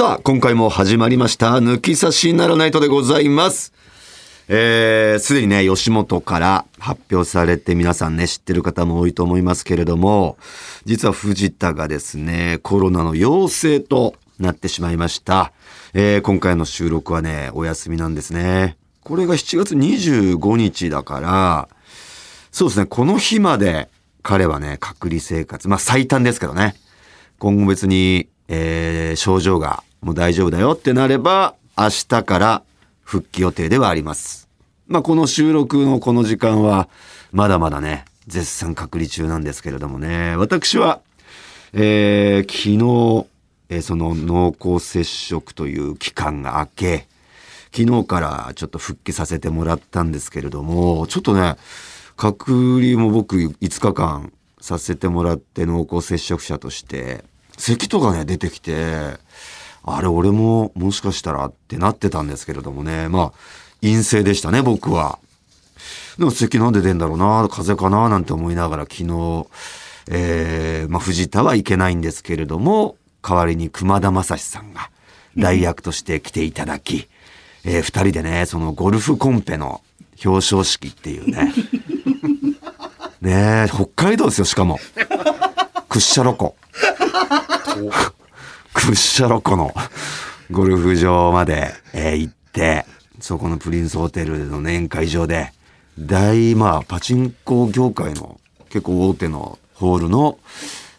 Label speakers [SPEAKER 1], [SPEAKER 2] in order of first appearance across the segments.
[SPEAKER 1] さあ、今回も始まりました、抜き差しならないとでございます。えー、すでにね、吉本から発表されて皆さんね、知ってる方も多いと思いますけれども、実は藤田がですね、コロナの陽性となってしまいました。えー、今回の収録はね、お休みなんですね。これが7月25日だから、そうですね、この日まで彼はね、隔離生活、まあ最短ですけどね、今後別に、えー症状がもう大丈夫だよってなれば、明日から復帰予定ではあります。まあこの収録のこの時間は、まだまだね、絶賛隔離中なんですけれどもね、私は、えー昨日、えーその濃厚接触という期間が明け、昨日からちょっと復帰させてもらったんですけれども、ちょっとね、隔離も僕5日間させてもらって濃厚接触者として、咳とかね、出てきて、あれ俺ももしかしたらってなってたんですけれどもね、まあ、陰性でしたね、僕は。でも咳なんで出んだろうな、風邪かな、なんて思いながら昨日、えー、まあ、藤田はいけないんですけれども、代わりに熊田正史さんが代役として来ていただき、えー二人でね、そのゴルフコンペの表彰式っていうね、ねえ、北海道ですよ、しかも。クッシャロコ。クッシャロコのゴルフ場まで、えー行って、そこのプリンスホテルの年会場で、大、まあ、パチンコ業界の結構大手のホールの、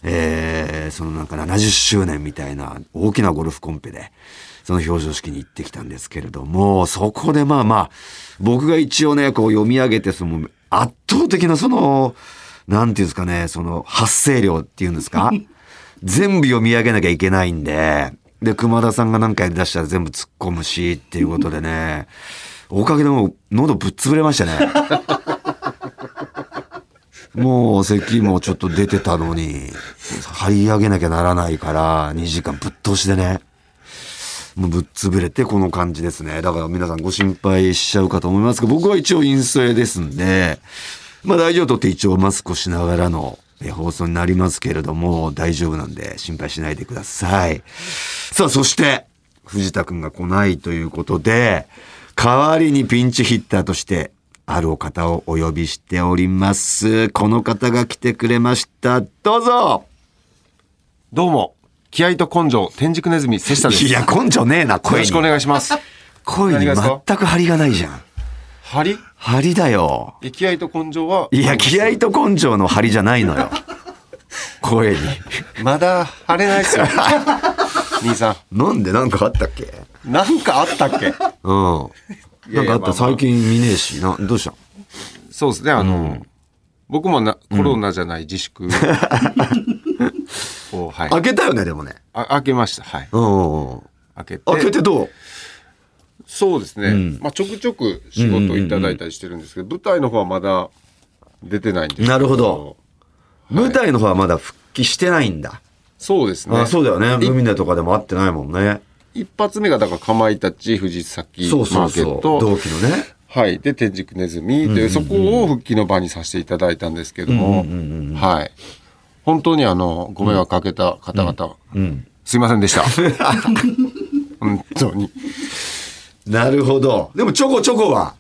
[SPEAKER 1] えーそのなんか70周年みたいな大きなゴルフコンペで、その表彰式に行ってきたんですけれども、そこでまあまあ、僕が一応ね、こう読み上げて、その圧倒的なその、なんていうんですかね、その発声量っていうんですか？全部読み上げなきゃいけないんで、で、熊田さんが何かやり出したら全部突っ込むし、っていうことでね、おかげでもう喉ぶっ潰れましたね。もう咳もちょっと出てたのに、張り上げなきゃならないから、2時間ぶっ通しでね。もうぶっ潰れてこの感じですね。だから皆さんご心配しちゃうかと思いますけど、僕は一応陰性ですんで、まあ大丈夫とって一応マスクをしながらの放送になりますけれども、大丈夫なんで心配しないでください。さあ、そして、藤田くんが来ないということで、代わりにピンチヒッターとして、あるお方をお呼びしております。この方が来てくれました。どうぞ
[SPEAKER 2] どうも、気合と根性、天竺ネズミ、瀬下です。
[SPEAKER 1] いや、根性ねえな、声に
[SPEAKER 2] よろしくお。願いします。
[SPEAKER 1] 声に全く張りがないじゃん。
[SPEAKER 2] 張り
[SPEAKER 1] 張りだよ。
[SPEAKER 2] え気合と根性は、
[SPEAKER 1] いや、気合と根性の張りじゃないのよ。声に。
[SPEAKER 2] まだ張れないっすよ。兄さ
[SPEAKER 1] なんでなんかあったっけ？
[SPEAKER 2] ん、なんかあったっけ？
[SPEAKER 1] うん。なんかあった？最近見ねえし、な、どうした？
[SPEAKER 2] そうですね、あの、僕もなコロナじゃない自粛 を、はい。
[SPEAKER 1] 開けたよね、でもね。
[SPEAKER 2] あ開けました。はい。
[SPEAKER 1] うん。
[SPEAKER 2] 開けて。
[SPEAKER 1] 開けてどう？
[SPEAKER 2] そうですね。
[SPEAKER 1] ん
[SPEAKER 2] まあ、ちょくちょく仕事いただいたりしてるんですけど、舞台の方はまだ出てないんですけ
[SPEAKER 1] なるほど。舞台の方はまだ復帰してないんだ。
[SPEAKER 2] そうですね。
[SPEAKER 1] あそうだよね。
[SPEAKER 2] い
[SPEAKER 1] ルミネとかでも会ってないもんね。
[SPEAKER 2] 一発目がだからかまいたち藤崎マ
[SPEAKER 1] そうそう。
[SPEAKER 2] ーケット
[SPEAKER 1] 同期のね。
[SPEAKER 2] はいで天竺ネズミで、そこを復帰の場にさせていただいたんですけども、はい本当にあのご迷惑かけた方々、
[SPEAKER 1] うん。
[SPEAKER 2] すいませんでした 本当に
[SPEAKER 1] なるほど。でもちょこちょこは、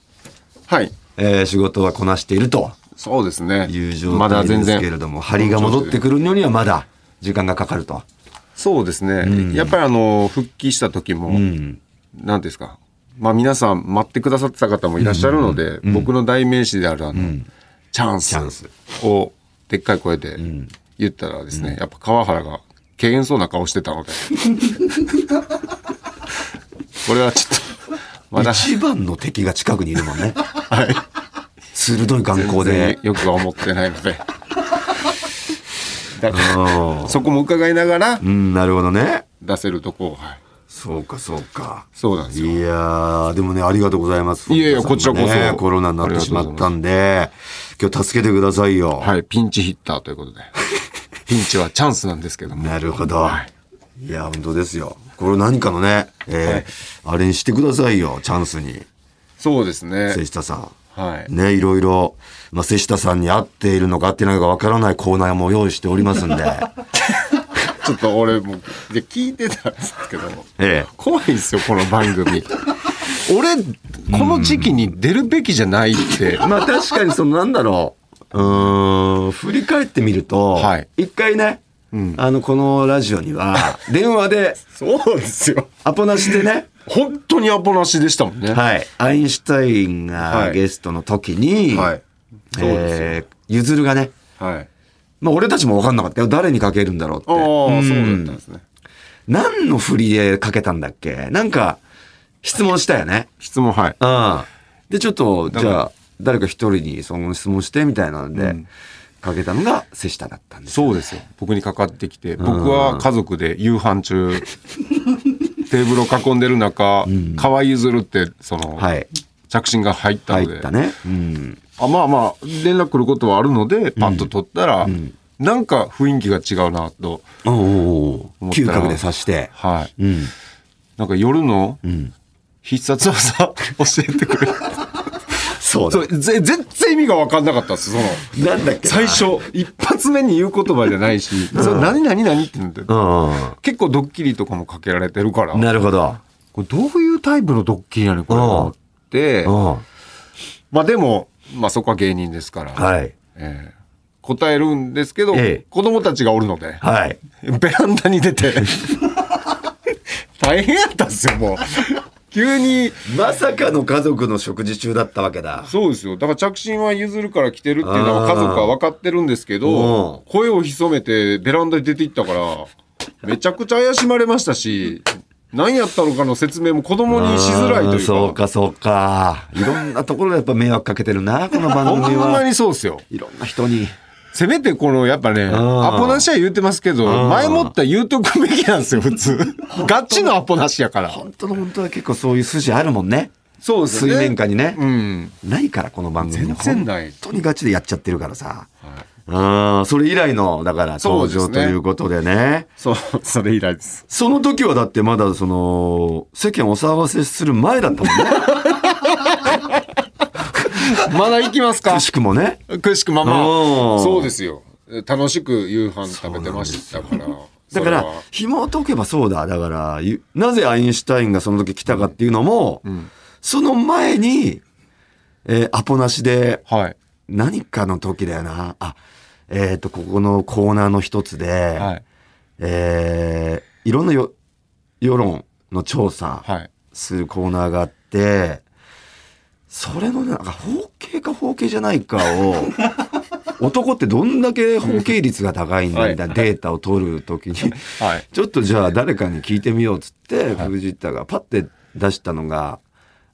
[SPEAKER 2] はい。
[SPEAKER 1] えー仕事はこなしていると。
[SPEAKER 2] そうですね。
[SPEAKER 1] いう状
[SPEAKER 2] まだ
[SPEAKER 1] 態です
[SPEAKER 2] 全然
[SPEAKER 1] けれども、張りが戻ってくるのにはまだ時間がかかると。
[SPEAKER 2] そうですね、やっぱりあの復帰した時も、
[SPEAKER 1] うん。
[SPEAKER 2] 何ですか。まあ皆さん待ってくださってた方もいらっしゃるので、僕の代名詞であるあの、チャン
[SPEAKER 1] チャンス。
[SPEAKER 2] スをでっかい声で言ったらですね、やっぱ川原が軽減そうな顔してたので。これはちょっと
[SPEAKER 1] 一番の敵が近くにいるもんね。
[SPEAKER 2] はい
[SPEAKER 1] 鋭い眼光で。
[SPEAKER 2] よくは思ってないのでだから
[SPEAKER 1] うん
[SPEAKER 2] そこも伺いながら
[SPEAKER 1] うん、なるほどね。
[SPEAKER 2] 出せるとこを、はい、
[SPEAKER 1] そうか、そうか。
[SPEAKER 2] そうなんですよ
[SPEAKER 1] いやー、でもね、ありがとうございます。
[SPEAKER 2] いやいやこちらこそ
[SPEAKER 1] コロナになってしまったんで、今日助けてくださいよ。
[SPEAKER 2] はい、ピンチヒッターということで ピンチはチャンスなんですけども
[SPEAKER 1] なるほど。
[SPEAKER 2] はい
[SPEAKER 1] い、や、本当ですよ。これ何かのね、えーあれにしてくださいよ、チャンスに。
[SPEAKER 2] そうですね
[SPEAKER 1] 瀬下さん。
[SPEAKER 2] はい
[SPEAKER 1] ね、いろいろ、まあ、瀬下さんに合っているのか合ってないのかわからないコーナーも用意しておりますんで。
[SPEAKER 2] ちょっと俺もで聞いてたんですけど
[SPEAKER 1] ええ。
[SPEAKER 2] 怖いんですよこの番組 俺この時期に出るべきじゃないって、
[SPEAKER 1] まあ確かにそのなんだろう。うーん、振り返ってみると、
[SPEAKER 2] はい
[SPEAKER 1] 一回ね、
[SPEAKER 2] うん
[SPEAKER 1] あの、このラジオには、電話で、
[SPEAKER 2] そうですよ。
[SPEAKER 1] アポなしでね、
[SPEAKER 2] 本当にアポなしでしたもんね。
[SPEAKER 1] はい、アインシュタイン
[SPEAKER 2] はい。
[SPEAKER 1] がゲストの時に、
[SPEAKER 2] はい。
[SPEAKER 1] えーゆずるがね、
[SPEAKER 2] はい。
[SPEAKER 1] まあ俺たちも分かんなかった。よ。誰にかけるんだろうって。
[SPEAKER 2] ああ、
[SPEAKER 1] ん
[SPEAKER 2] そうだったんですね。
[SPEAKER 1] 何の振りでかけたんだっけ？なんか、質問したよね。
[SPEAKER 2] 質問はい。
[SPEAKER 1] うん。で、ちょっと、じゃあ、誰か一人にその質問してみたいなので、
[SPEAKER 2] うん
[SPEAKER 1] かけたのが瀬下だったんです。
[SPEAKER 2] そうですよ僕にかかってきて僕は家族で夕飯中 テーブルを囲んでる中河合ゆずるってその、
[SPEAKER 1] はい。
[SPEAKER 2] 着信が入ったので
[SPEAKER 1] 入ったね。うん。
[SPEAKER 2] あまあまあ連絡来ることはあるのでパッと取ったら、なんか雰囲気が違うなと思ったら
[SPEAKER 1] 嗅覚で刺して。
[SPEAKER 2] はい
[SPEAKER 1] うん。
[SPEAKER 2] なんか夜の
[SPEAKER 1] ん
[SPEAKER 2] 必殺技 教えてくれ
[SPEAKER 1] そうだ
[SPEAKER 2] そ全然意味が分かんなかったですその
[SPEAKER 1] なんだっけな
[SPEAKER 2] 最。初一発目に言う言葉じゃないし、それ何何何ってなって
[SPEAKER 1] う
[SPEAKER 2] 結構ドッキリとかもかけられてるから
[SPEAKER 1] ん。なるほど。
[SPEAKER 2] これどういうタイプのドッキリやねんこれはって
[SPEAKER 1] うん。
[SPEAKER 2] まあでも、まあ、そこは芸人ですから、
[SPEAKER 1] はい。
[SPEAKER 2] ええ答えるんですけど、
[SPEAKER 1] ええ
[SPEAKER 2] 子供たちがおるので、
[SPEAKER 1] はい。
[SPEAKER 2] ベランダに出て 大変やったんですよもう急に
[SPEAKER 1] まさかの家族の食事中だったわけだ。
[SPEAKER 2] そうですよだから着信は譲るから来てるっていうのは家族は分かってるんですけど
[SPEAKER 1] う
[SPEAKER 2] 声を潜めてベランダに出て行ったからめちゃくちゃ怪しまれましたし何やったのかの説明も子供にしづらいというか
[SPEAKER 1] そうか、そうか。いろんなところでやっぱ迷惑かけてるな、この番
[SPEAKER 2] ほん
[SPEAKER 1] 組は。
[SPEAKER 2] まにそうですよ
[SPEAKER 1] いろんな人に。
[SPEAKER 2] せめてこのやっぱねアポなしは言ってますけど
[SPEAKER 1] ん
[SPEAKER 2] 前もったら言うとくべきなんですよ普通 ガチのアポなしやから
[SPEAKER 1] 本当の本当は結構そういう筋あるもんね。
[SPEAKER 2] そうですよね
[SPEAKER 1] 水面下にね。
[SPEAKER 2] うん
[SPEAKER 1] ないから、この番組。
[SPEAKER 2] 全然ない
[SPEAKER 1] 本当にガチでやっちゃってるからさ。うん、それ以来の、だから登場ということでね。
[SPEAKER 2] そうそれ以来です
[SPEAKER 1] その時はだってまだその、世間をお騒がせする前だったもんね。
[SPEAKER 2] まだ行きますか？
[SPEAKER 1] くしくもね。
[SPEAKER 2] くしくまま
[SPEAKER 1] うん。
[SPEAKER 2] そうですよ。楽しく夕飯食べてましたから。
[SPEAKER 1] だから紐解けばそうだ。だから、ゆなぜアインシュタインがその時来たかっていうのも、
[SPEAKER 2] ん。
[SPEAKER 1] その前に、えーアポなしで、
[SPEAKER 2] はい。
[SPEAKER 1] 何かの時だよな。あ、えっ、と、ここのコーナーの一つで、
[SPEAKER 2] はい。
[SPEAKER 1] えーいろんなよ世論の調査
[SPEAKER 2] はい。
[SPEAKER 1] するコーナーがあって、それのねなんか包茎か包茎じゃないかを、男ってどんだけ包茎率が高いんだみたいなデータを取るときに、
[SPEAKER 2] はい。
[SPEAKER 1] ちょっとじゃあ誰かに聞いてみようっつって、藤田がパッて出したのが、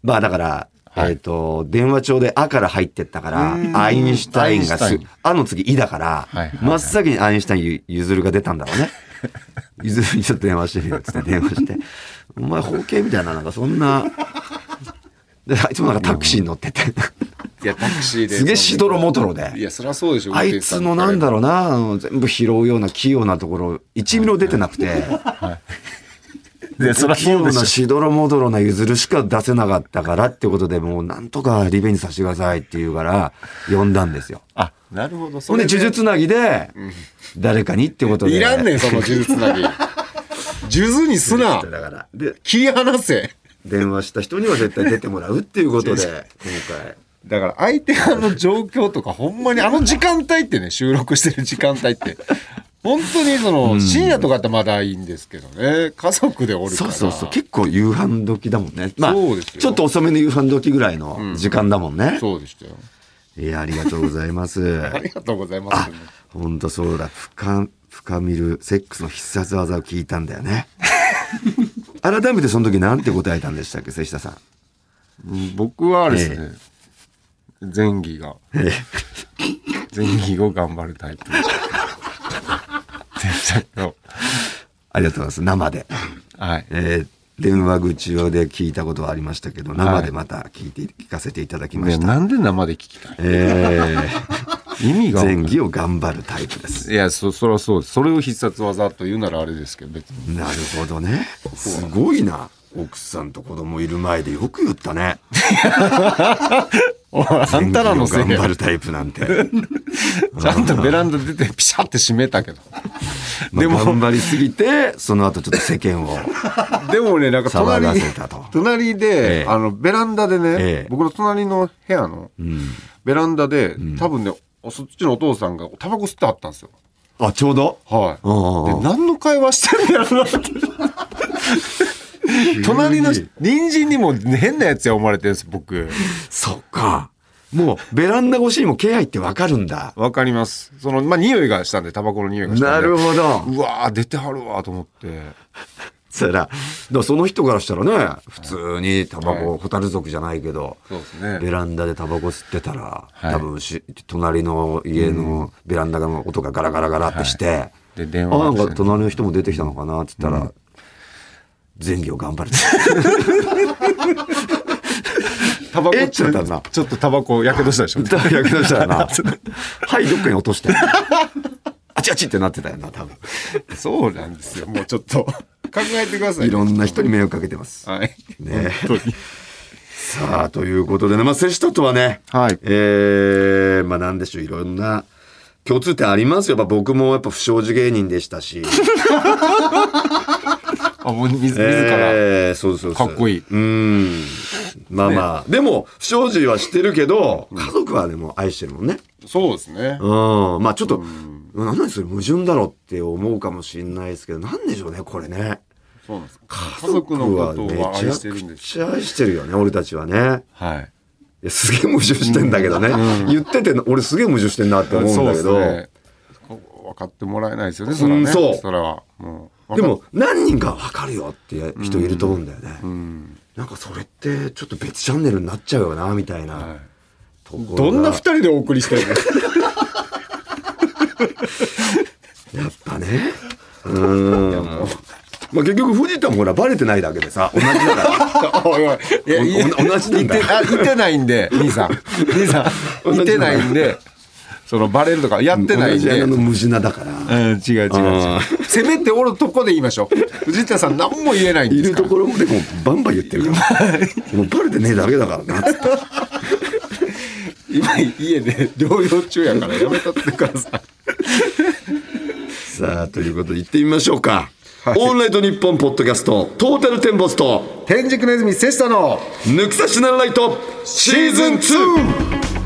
[SPEAKER 1] まあだから、
[SPEAKER 2] はい。
[SPEAKER 1] えっ、と、電話帳で「あ」から入ってったから、アインシュタインがすあの次「い」だから、真っ先にアインシュタインゆゆずるが出たんだろうね。ゆずるにちょっと電話してみようっつって電話して、お前包茎みたいな、なんかそんな、で、あいつもなんかタクシーに乗ってて、
[SPEAKER 2] いやタクシーで。す
[SPEAKER 1] げえしどろもどろで。
[SPEAKER 2] いやそりゃそうでしょ
[SPEAKER 1] あいつのなんだろうな、全部拾うような器用なところ、1ミリも出てなくて、
[SPEAKER 2] い。やそりゃ
[SPEAKER 1] 器用な
[SPEAKER 2] そうでしょ。
[SPEAKER 1] しどろもどろな譲るしか出せなかったからってことでもうなんとかリベンジさせてくださいって言うから、呼んだんですよ。
[SPEAKER 2] あなるほど。そ
[SPEAKER 1] ほんで、
[SPEAKER 2] れ
[SPEAKER 1] 呪術つなぎで、誰かにってことで。
[SPEAKER 2] いらんねんその呪術つなぎ。数珠にすな。切り離せ
[SPEAKER 1] 電話した人には絶対出てもらうっていうことで、今回。
[SPEAKER 2] だから相手側の状況とかほんまにあの時間帯ってね収録してる時間帯って 本当にその深夜とかってまだいいんですけどね家族でおるから
[SPEAKER 1] そうそうそう。結構夕飯時だもんね。まあ、ちょっと遅めの夕飯時ぐらいの時間だもんね。
[SPEAKER 2] そうでしたよ
[SPEAKER 1] いや、ありがとうございます。
[SPEAKER 2] ありがとうございます
[SPEAKER 1] あ、ほんとそうだ。深、深みるセックスの必殺技を聞いたんだよね。改めてその時なんて答えたんでしたっけ、瀬下さん？
[SPEAKER 2] うん僕はですね、前儀が
[SPEAKER 1] え
[SPEAKER 2] 前儀を頑張るタイプでしたけど
[SPEAKER 1] ありがとうございます。生で。
[SPEAKER 2] はい
[SPEAKER 1] えー電話口で聞いたことはありましたけど、生でまた聞いて、聞かせていただきま
[SPEAKER 2] ね
[SPEAKER 1] した。
[SPEAKER 2] なんで生で聞きたい
[SPEAKER 1] え
[SPEAKER 2] 意味
[SPEAKER 1] ー、
[SPEAKER 2] が
[SPEAKER 1] 前儀を頑張るタイプです。
[SPEAKER 2] いやそそれはそうですそれを必殺技と言うならあれですけど別に
[SPEAKER 1] なるほどね。すごいな。奥さんと子供いる前でよく言ったね。
[SPEAKER 2] あんたらのせいや
[SPEAKER 1] 頑張るタイプなんて。
[SPEAKER 2] ちゃんとベランダ出てピシャって閉めたけど。
[SPEAKER 1] でも、頑張りすぎて、その後ちょっと世間を。
[SPEAKER 2] でもね、なんか
[SPEAKER 1] 騒が
[SPEAKER 2] 隣
[SPEAKER 1] せたと
[SPEAKER 2] 隣で、
[SPEAKER 1] ええ
[SPEAKER 2] あの、ベランダでね、
[SPEAKER 1] ええ
[SPEAKER 2] 僕の隣の部屋の
[SPEAKER 1] うん。
[SPEAKER 2] ベランダで、多分ね、そっちのお父さんがタバコ吸ってはったんですよ。
[SPEAKER 1] あ、ちょうど？
[SPEAKER 2] はい。何の会話してるんやろなって。隣の隣人にも変なやつや思われてるんです、僕。
[SPEAKER 1] そっか。もう、ベランダ越しにも気配ってわかるんだ。
[SPEAKER 2] わかります。その、まあ、匂いがしたんで、タバコの匂いがしたんで。
[SPEAKER 1] なるほど。
[SPEAKER 2] うわー出てはるわーと思って。
[SPEAKER 1] そしたら、らその人からしたらね、普通にタバコ、
[SPEAKER 2] はい。
[SPEAKER 1] ホタル族じゃないけど、
[SPEAKER 2] そうですね。
[SPEAKER 1] ベランダでタバコ吸ってたら、
[SPEAKER 2] はい。
[SPEAKER 1] 多分し、隣の家のベランダの音がガラガラガラってして、
[SPEAKER 2] で、電
[SPEAKER 1] あ、なんか隣の人も出てきたのかなって言ったら、前業頑張れて。
[SPEAKER 2] タバコ
[SPEAKER 1] ちゃったな。
[SPEAKER 2] ちょっとタバコやけどしたでしょ。
[SPEAKER 1] やけどしたらな。はい、どっかに落として。あちあちってなってたよな、多分。
[SPEAKER 2] そうなんですよ。もうちょっと考えてください。
[SPEAKER 1] いろんな人に迷惑かけてます。
[SPEAKER 2] はい。
[SPEAKER 1] ね。さあ、ということでね、まあ、瀬下とはね、
[SPEAKER 2] はい
[SPEAKER 1] えー、まあ、なんでしょう、いろんな共通点ありますよ。やっぱ僕もやっぱ不祥事芸人でしたし。
[SPEAKER 2] あ、もう自自ら。
[SPEAKER 1] えー、そうそうそう。
[SPEAKER 2] かっこいい
[SPEAKER 1] うん。まあまあ、でも、不祥事はしてるけど、家族はでも愛してるもんね。
[SPEAKER 2] そうですね。
[SPEAKER 1] うん。まあちょっと、なんなんそれ矛盾だろって思うかもしれないですけど、なんでしょうね、これね。
[SPEAKER 2] そうなんです。家族のことを愛してるんです。
[SPEAKER 1] めちゃくちゃ愛してるよね、俺たちはね。
[SPEAKER 2] はい。
[SPEAKER 1] いやすげえ矛盾してんだけどね。言ってて、俺すげえ矛盾してんなって思うんだけど。
[SPEAKER 2] ね。分かってもらえないですよね、それはね。
[SPEAKER 1] うんそう
[SPEAKER 2] それは。もう
[SPEAKER 1] でも、何人か分かるよって人いると思うんだよね。
[SPEAKER 2] うん。
[SPEAKER 1] なんかそれってちょっと別チャンネルになっちゃうよな、みたいな。
[SPEAKER 2] はいどんな二人でお送りしてるの？
[SPEAKER 1] やっぱね。うん。まあ結局藤田もほらバレてないだけでさ、同じだから。
[SPEAKER 2] おいおい。いや、い
[SPEAKER 1] お同じなんだ
[SPEAKER 2] いて、あ、いてないんで、兄さん。兄さん。いてないんで、そのバレるとかやってないんで。
[SPEAKER 1] 同の無地なだから。
[SPEAKER 2] うん、違う違う違
[SPEAKER 1] あ
[SPEAKER 2] う。せめておるとこで言いましょう。藤田さん何も言えないん
[SPEAKER 1] いる
[SPEAKER 2] ですから。
[SPEAKER 1] ところもでもバンバン言ってるから。もうバレてねえだけだからな。
[SPEAKER 2] 今家で療養中やからやめたってください。
[SPEAKER 1] さあ、ということで行ってみましょうか。
[SPEAKER 2] はい
[SPEAKER 1] オールナイトニッポンポッドキャスト、トータルテンボスと、
[SPEAKER 2] 天竺ネズミセシタの
[SPEAKER 1] 抜き差しならないと、シーズン 2!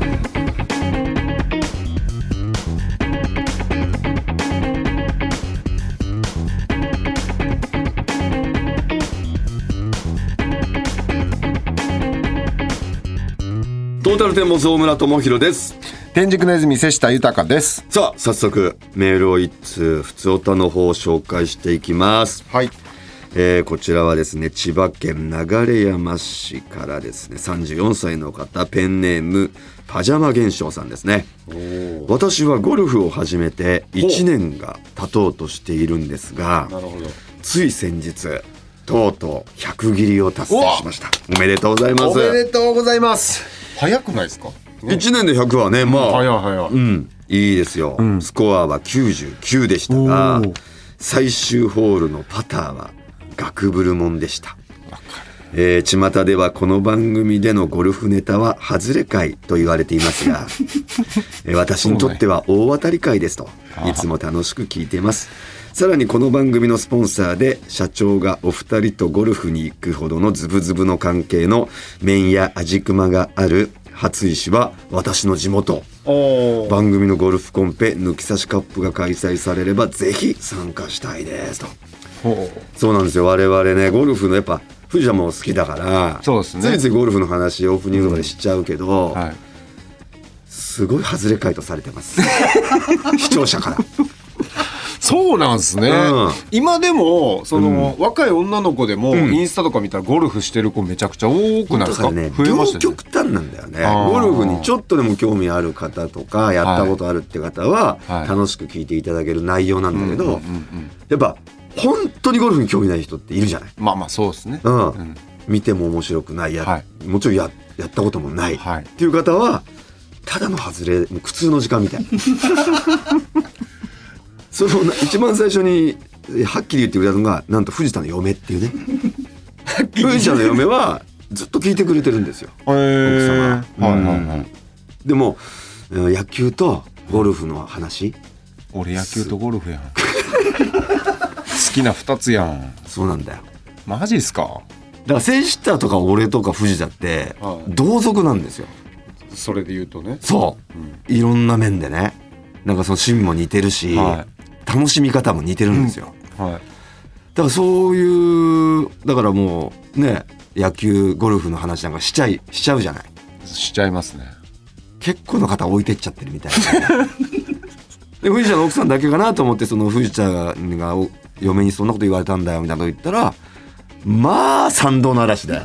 [SPEAKER 1] トータルテンボス大村智弘です。
[SPEAKER 2] 天竺ネズミセシタ豊です。
[SPEAKER 1] さあ、早速、メールを一通、普通おたの方を紹介していきます。
[SPEAKER 2] はい。
[SPEAKER 1] えーこちらはですね、千葉県流山市からですね、34歳の方、ペンネーム、パジャマ現象さんですね。私はゴルフを始めて1年が経とうとしているんですが、
[SPEAKER 2] なるほど。
[SPEAKER 1] つい先日、とうとう100切りを達成しました。おめでとうございます。
[SPEAKER 2] おめでとうございます。早くないですか
[SPEAKER 1] ？1年で100はね、まあ、
[SPEAKER 2] 早い早い。
[SPEAKER 1] うん、いいですよ、スコアは99でしたが最終ホールのパターは学ブルモンでした。えー、巷ではこの番組でのゴルフネタは外れ会と言われていますが、えー私にとっては大当たり会ですといつも楽しく聞いていますさらにこの番組のスポンサーで社長がお二人とゴルフに行くほどのズブズブの関係の麺や味熊がある初石は私の地元。番組のゴルフコンペ抜き差しカップが開催されればぜひ参加したいですと。
[SPEAKER 2] ほ
[SPEAKER 1] そうなんですよ。我々ねゴルフのやっぱ藤田も好きだから。
[SPEAKER 2] そうですね。
[SPEAKER 1] ついついゴルフの話オープニングとかでしちゃうけど、
[SPEAKER 2] うはい。
[SPEAKER 1] すごい外れ回答されてます。視聴者から
[SPEAKER 2] そうなんですね、
[SPEAKER 1] うん。
[SPEAKER 2] 今でもその、若い女の子でも、インスタとか見たらゴルフしてる子めちゃくちゃ多くないですか、
[SPEAKER 1] ね。
[SPEAKER 2] 増えました
[SPEAKER 1] 両
[SPEAKER 2] ね。
[SPEAKER 1] 極端なんだよね。ゴルフにちょっとでも興味ある方とかやったことあるって方は
[SPEAKER 2] はい。
[SPEAKER 1] 楽しく聞いていただける内容なんだけど、
[SPEAKER 2] うんうんうん
[SPEAKER 1] やっぱ本当にゴルフに興味ない人っているじゃない？
[SPEAKER 2] まあまあそうですね、
[SPEAKER 1] うん。
[SPEAKER 2] ん。
[SPEAKER 1] 見ても面白くないや、
[SPEAKER 2] はい。
[SPEAKER 1] もちろんややったこともない、
[SPEAKER 2] はい。
[SPEAKER 1] っていう方はただの外れもう苦痛の時間みたい そのな一番最初にはっきり言ってくれたのがなんと藤田の嫁っていうね。藤田の嫁はずっと聞いてくれてるんですよ。奥様
[SPEAKER 2] はいはいはい。
[SPEAKER 1] でもうん野球とゴルフの話。
[SPEAKER 2] 俺野球とゴルフやん。好きな2つやん。
[SPEAKER 1] そうなんだよ。
[SPEAKER 2] マジっすか？
[SPEAKER 1] だからセイシッターとか俺とか藤田って
[SPEAKER 2] はい。
[SPEAKER 1] 同族なんですよ。
[SPEAKER 2] それで言うとね。
[SPEAKER 1] そう。いろんな面でね。なんかその趣味も似てるし、
[SPEAKER 2] は
[SPEAKER 1] 楽しみ方も似てるんですよ、
[SPEAKER 2] はい。
[SPEAKER 1] だからそういうだからもうね野球ゴルフの話なんかしちゃいしちゃうじゃない。
[SPEAKER 2] しちゃいますね。
[SPEAKER 1] 結構の方置いてっちゃってるみたいな。で藤田の奥さんだけかなと思ってその藤田がお嫁にそんなこと言われたんだよみたいなこと言ったらまあ賛同の嵐で、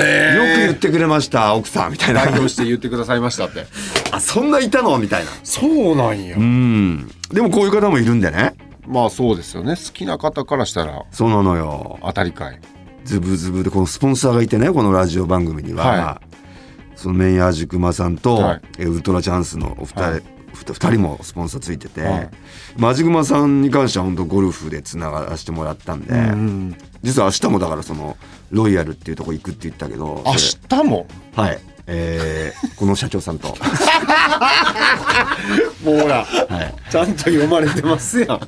[SPEAKER 1] よく言ってくれました奥さんみたいな。
[SPEAKER 2] 代表して言ってくださいましたって。
[SPEAKER 1] あそんないたのみたいな。
[SPEAKER 2] そうなんや。
[SPEAKER 1] うん。でもこういう方もいるんでね。
[SPEAKER 2] まあそうですよね。好きな方からしたら。
[SPEAKER 1] そうなのよ。
[SPEAKER 2] 当たりかい。
[SPEAKER 1] ズブズブでこのスポンサーがいてねこのラジオ番組には、
[SPEAKER 2] は
[SPEAKER 1] そのメンヤージクマさんと、
[SPEAKER 2] はい。
[SPEAKER 1] えウルトラチャンスのお二人、
[SPEAKER 2] はい。
[SPEAKER 1] 人もスポンサーついてて、
[SPEAKER 2] はい。
[SPEAKER 1] マジグマさんに関しては本当ゴルフでつながらせてもらったんで、
[SPEAKER 2] うん。
[SPEAKER 1] 実は明日もだからそのロイヤルっていうとこ行くって言ったけど
[SPEAKER 2] 明
[SPEAKER 1] そ
[SPEAKER 2] 日も
[SPEAKER 1] れはい。えーこの社長さんと、
[SPEAKER 2] もうほら
[SPEAKER 1] はい、
[SPEAKER 2] ちゃんと読まれてますやん。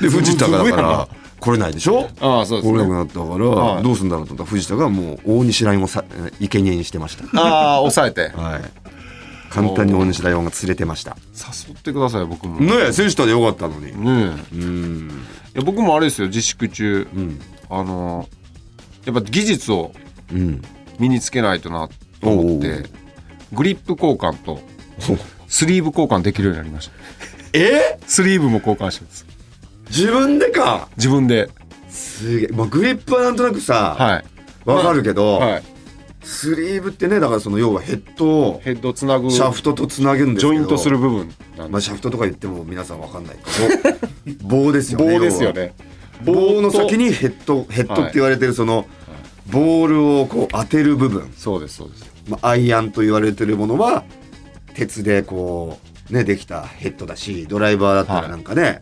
[SPEAKER 1] で藤田がだから来れないでしょ？
[SPEAKER 2] ああそうです
[SPEAKER 1] 来れなく
[SPEAKER 2] ね
[SPEAKER 1] なったから、
[SPEAKER 2] はい。
[SPEAKER 1] どうするんだろうと思ったら藤田がもう大西ライオンをさ生贄にしてました。
[SPEAKER 2] ああ抑えて。
[SPEAKER 1] はい。簡単に大西ライオンが釣れてました。
[SPEAKER 2] 誘ってください僕も。
[SPEAKER 1] ねえ、選手たでよかったのに。
[SPEAKER 2] ねえ。
[SPEAKER 1] うん。
[SPEAKER 2] いや僕もあれですよ自粛中、
[SPEAKER 1] うん。
[SPEAKER 2] あのやっぱ技術を
[SPEAKER 1] うん。
[SPEAKER 2] 身につけないとなと思っ
[SPEAKER 1] おう
[SPEAKER 2] てグリップ交換とスリーブ交換できるようになりました
[SPEAKER 1] え？
[SPEAKER 2] スリーブも交換してます
[SPEAKER 1] 自分でか？
[SPEAKER 2] 自分です
[SPEAKER 1] げえ。まあ、グリップはなんとなくさ、
[SPEAKER 2] はい
[SPEAKER 1] わ、かるけど、
[SPEAKER 2] はい
[SPEAKER 1] スリーブってね、だからその要はヘッドを
[SPEAKER 2] ヘッドつなぐ
[SPEAKER 1] シャフトとつなげるんです。
[SPEAKER 2] ジョイントする部分
[SPEAKER 1] まあ、
[SPEAKER 2] で
[SPEAKER 1] シャフトとか言っても皆さんわかんないけど、棒ですよね。
[SPEAKER 2] 棒ですよね。
[SPEAKER 1] 棒の先にヘッド、ヘッドって言われてるその、ボールをこう当てる部分。
[SPEAKER 2] そうですそうです。
[SPEAKER 1] まあ、アイアンと言われてるものは鉄でこうねできたヘッドだしドライバーだったらなんかね、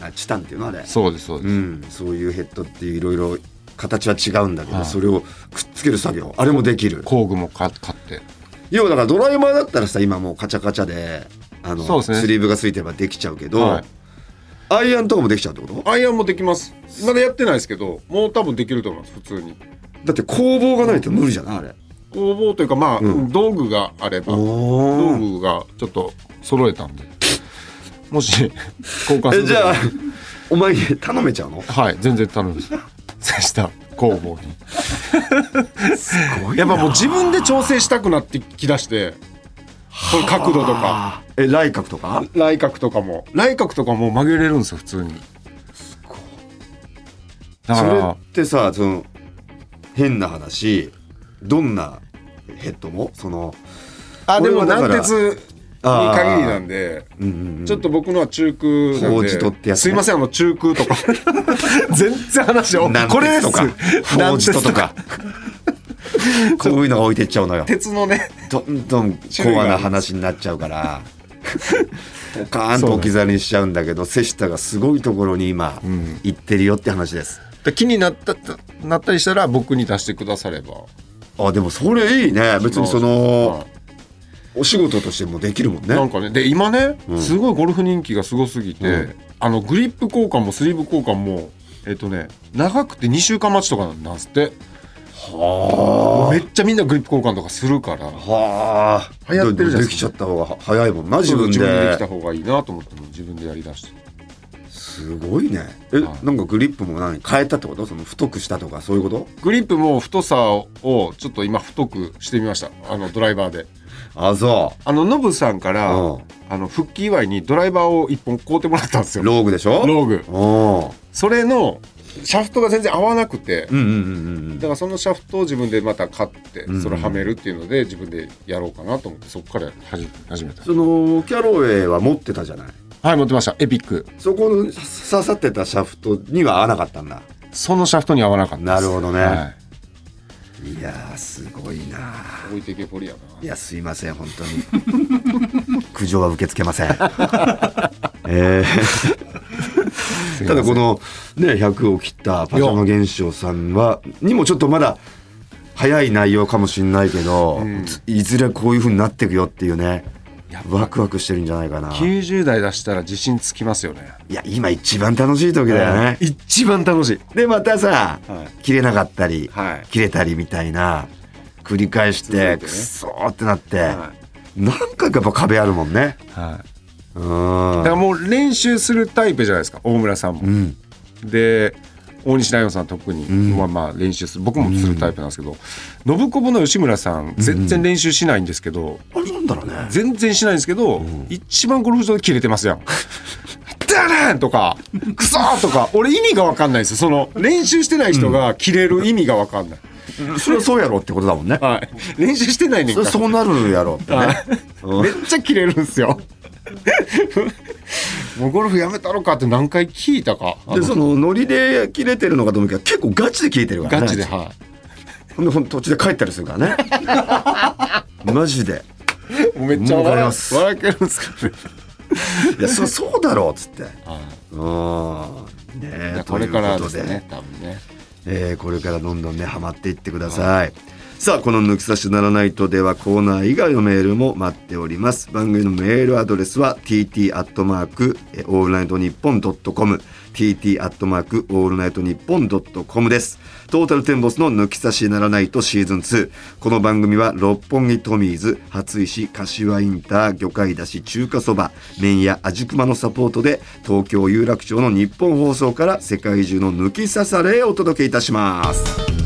[SPEAKER 1] あチタンっていうのあれ。
[SPEAKER 2] そうですそうです、
[SPEAKER 1] うん、そういうヘッドっていろいろ形は違うんだけど、
[SPEAKER 2] はい。
[SPEAKER 1] それをくっつける作業あれもできる。
[SPEAKER 2] 工具もか買って。
[SPEAKER 1] 要はだからドライバーだったらさ今もうカチャカチャであの
[SPEAKER 2] ね。
[SPEAKER 1] スリーブがついてればできちゃうけど、
[SPEAKER 2] はい
[SPEAKER 1] アイアンとかもできちゃうってこと？
[SPEAKER 2] アイアンもできます。まだやってないですけどもう多分できると思います普通に。
[SPEAKER 1] だって工房がないと無理じゃない？あれ。
[SPEAKER 2] 工房というかまあ、
[SPEAKER 1] うん。
[SPEAKER 2] 道具があれば道
[SPEAKER 1] お
[SPEAKER 2] 具がちょっと揃えたんで。もし交換する
[SPEAKER 1] えじゃあお前に頼めちゃうの？
[SPEAKER 2] はい全然頼むそした工房に。やっぱもう自分で調整したくなってきだしてこれ角度とか。
[SPEAKER 1] え来角とか？
[SPEAKER 2] 来角とかも。来角とかも曲げれるんですよ普通に。だ
[SPEAKER 1] それ
[SPEAKER 2] から。
[SPEAKER 1] ってさその変な話どんなヘッドも？その
[SPEAKER 2] あでも軟鉄に限りなんで
[SPEAKER 1] うんうんうん。
[SPEAKER 2] ちょっと僕のは中空なん
[SPEAKER 1] 法事とって
[SPEAKER 2] で
[SPEAKER 1] や
[SPEAKER 2] すいませんあの中空とか。全然話を
[SPEAKER 1] 軟
[SPEAKER 2] これです。
[SPEAKER 1] 鉄とか。フォージトとか こういうのが置いてっちゃうのよ。
[SPEAKER 2] 鉄のね。
[SPEAKER 1] どんどんコアな話になっちゃうから。ポカーンと置き去りにしちゃうんだけど瀬下がすごいところに今
[SPEAKER 2] ん
[SPEAKER 1] 行ってるよって話です。
[SPEAKER 2] で気になったなったりしたら僕に出してくだされば。
[SPEAKER 1] あでもそれいいね。別にそ
[SPEAKER 2] は
[SPEAKER 1] の
[SPEAKER 2] い。
[SPEAKER 1] お仕事としてもできるもんね。
[SPEAKER 2] なんかね。で今ね、
[SPEAKER 1] うん。
[SPEAKER 2] すごいゴルフ人気がすごすぎて、
[SPEAKER 1] うん。
[SPEAKER 2] あのグリップ交換もスリーブ交換もえっ、とね長くて2週間待ちとかなんですって
[SPEAKER 1] は
[SPEAKER 2] めっちゃみんなグリップ交換とかするから。
[SPEAKER 1] あはあ。
[SPEAKER 2] 流行ってるじゃないで
[SPEAKER 1] きちゃった方が早いもんな自分
[SPEAKER 2] 自分でで
[SPEAKER 1] で
[SPEAKER 2] きた方がいいなと思っても自分でやりだして。
[SPEAKER 1] すごいね。え
[SPEAKER 2] はい。
[SPEAKER 1] なんかグリップも何変えたってこと？その太くしたとかそういうこと？
[SPEAKER 2] グリップも太さをちょっと今太くしてみました。あのドライバーで。
[SPEAKER 1] あそ
[SPEAKER 2] あのノブさんから、
[SPEAKER 1] うん。
[SPEAKER 2] あの復帰祝いにドライバーを1本買うてもらったんですよ。
[SPEAKER 1] うローグでしょ？
[SPEAKER 2] ローグ。
[SPEAKER 1] お
[SPEAKER 2] それのシャフトが全然合わなくて、だからそのシャフトを自分でまた買って
[SPEAKER 1] うん
[SPEAKER 2] それをはめるっていうので自分でやろうかなと思ってそこから始め始めた。
[SPEAKER 1] そのキャロウェイは持ってたじゃない？
[SPEAKER 2] はい持ってました。エピック。
[SPEAKER 1] そこの刺さってたシャフトには合わなかったんだ。
[SPEAKER 2] そのシャフトに合わなかった
[SPEAKER 1] なるほどね。
[SPEAKER 2] はい。
[SPEAKER 1] やーすごいな。
[SPEAKER 2] 置いてけぼりやな。い
[SPEAKER 1] やすいません本当に。苦情は受け付けません。えーただこのね100を切ったパジャマ現象さんはにもちょっとまだ早い内容かもしんないけど、いずれこういう風になっていくよっていうねワクワクしてるんじゃないかな。
[SPEAKER 2] 90代出したら自信つきますよね。
[SPEAKER 1] いや今一番楽しい時だよね、
[SPEAKER 2] 一番楽しい。
[SPEAKER 1] でまたさ、
[SPEAKER 2] はい。
[SPEAKER 1] 切れなかったり、
[SPEAKER 2] はい。
[SPEAKER 1] 切れたりみたいな繰り返し
[SPEAKER 2] てね
[SPEAKER 1] てくっそーってなって、
[SPEAKER 2] は
[SPEAKER 1] 何回かやっぱ壁あるもんね。
[SPEAKER 2] はい。
[SPEAKER 1] うん
[SPEAKER 2] だからもう練習するタイプじゃないですか大村さんも、
[SPEAKER 1] うん。
[SPEAKER 2] で大西ライオンさん特に、
[SPEAKER 1] ん。
[SPEAKER 2] まあまあ練習する僕もするタイプなんですけど、信子の吉村さん全然練習しないんですけど、
[SPEAKER 1] あれなんだろうね。
[SPEAKER 2] 全然しないんですけど、一番ゴルフ場で切れてますやん。だねんとか、クソーとか、俺意味が分かんないですよ。その練習してない人が切れる意味が分かんない。
[SPEAKER 1] それはそうやろってことだもんね。
[SPEAKER 2] はい。練習してないねんから。
[SPEAKER 1] そそうなるやろってね。
[SPEAKER 2] はい。めっちゃ切れるんですよ。もうゴルフやめたのかって何回聞いたか。
[SPEAKER 1] でそのノリで切れてるのかと思うけど結構ガチで切れてるからね。
[SPEAKER 2] ガチで、はい。
[SPEAKER 1] ほんでほんと途中で帰ったりするからね。マジで。
[SPEAKER 2] もうめっちゃ
[SPEAKER 1] わかり
[SPEAKER 2] 笑
[SPEAKER 1] ます。
[SPEAKER 2] 笑けるんですかね。
[SPEAKER 1] いやそそうだろうっつって。
[SPEAKER 2] はい。
[SPEAKER 1] うん。ね
[SPEAKER 2] これからですね、多分ね。
[SPEAKER 1] えーこれからどんどんねハマっていってください、さあこの「抜き差しならないと」ではコーナー以外のメールも待っております。番組のメールアドレスは tt アットマークオールナイトニッポンドットコム tt アットマークオールナイトニッポンドットコムです。トータルテンボスの抜き差しならないとシーズン2この番組は六本木トミーズ初石柏インター魚介だし中華そば麺屋味熊のサポートで東京有楽町のニッポン放送から世界中の抜き差されをお届けいたします。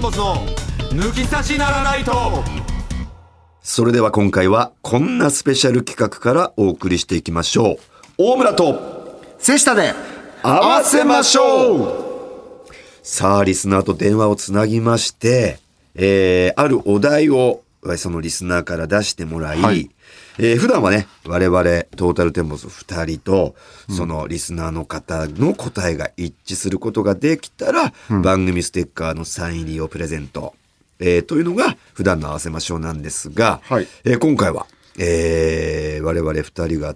[SPEAKER 3] トータルテンボスの抜き差しならないと。
[SPEAKER 1] それでは今回はこんなスペシャル企画からお送りしていきましょう。大村と
[SPEAKER 2] 瀬下で
[SPEAKER 1] 合わせましょう。さあリスナーと電話をつなぎまして、えーあるお題をえーそのリスナーから出してもらい、
[SPEAKER 2] はい
[SPEAKER 1] えー普段はね我々トータルテンボス2人とそのリスナーの方の答えが一致することができたら、番組ステッカーのサイン入りをプレゼント、えーというのが普段の合わせましょうなんですが、
[SPEAKER 2] はい。
[SPEAKER 1] えー今回は、えー我々2人が